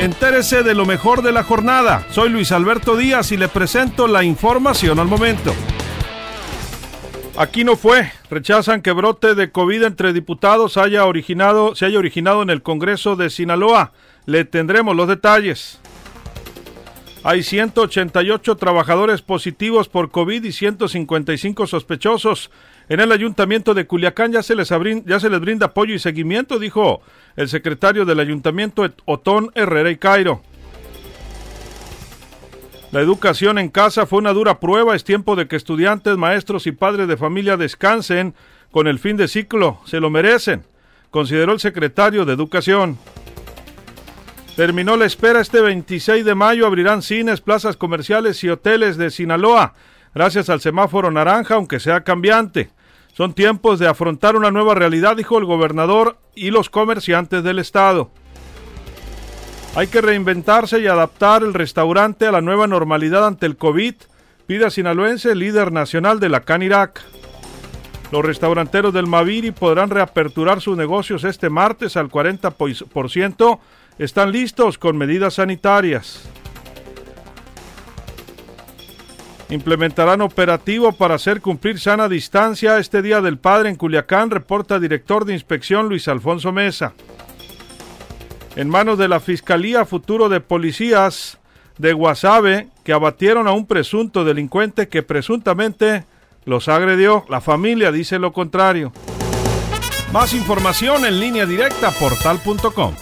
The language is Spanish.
Entérese de lo mejor de la jornada. Soy Luis Alberto Díaz y le presento la información al momento. Aquí no fue. Rechazan que brote de COVID entre diputados haya originado, se haya originado en el Congreso de Sinaloa. Le tendremos los detalles. Hay 188 trabajadores positivos por COVID y 155 sospechosos. En el ayuntamiento de Culiacán ya se les, brinda apoyo y seguimiento, dijo el secretario del ayuntamiento Otón Herrera y Cairo. La educación en casa fue una dura prueba. Es tiempo de que estudiantes, maestros y padres de familia descansen con el fin de ciclo. Se lo merecen, consideró el secretario de Educación. Terminó la espera este 26 de mayo. Abrirán cines, plazas comerciales y hoteles de Sinaloa. Gracias al semáforo naranja, aunque sea cambiante. Son tiempos de afrontar una nueva realidad, dijo el gobernador y los comerciantes del estado. Hay que reinventarse y adaptar el restaurante a la nueva normalidad ante el COVID, pide a Sinaloense, líder nacional de la Canirac. Los restauranteros del Maviri podrán reaperturar sus negocios este martes al 40% están listos con medidas sanitarias. Implementarán operativo para hacer cumplir sana distancia este Día del Padre en Culiacán, reporta director de inspección Luis Alfonso Mesa. En manos de la Fiscalía Futuro de Policías de Guasave, que abatieron a un presunto delincuente que presuntamente los agredió. La familia dice lo contrario. Más información en línea directa portal.com.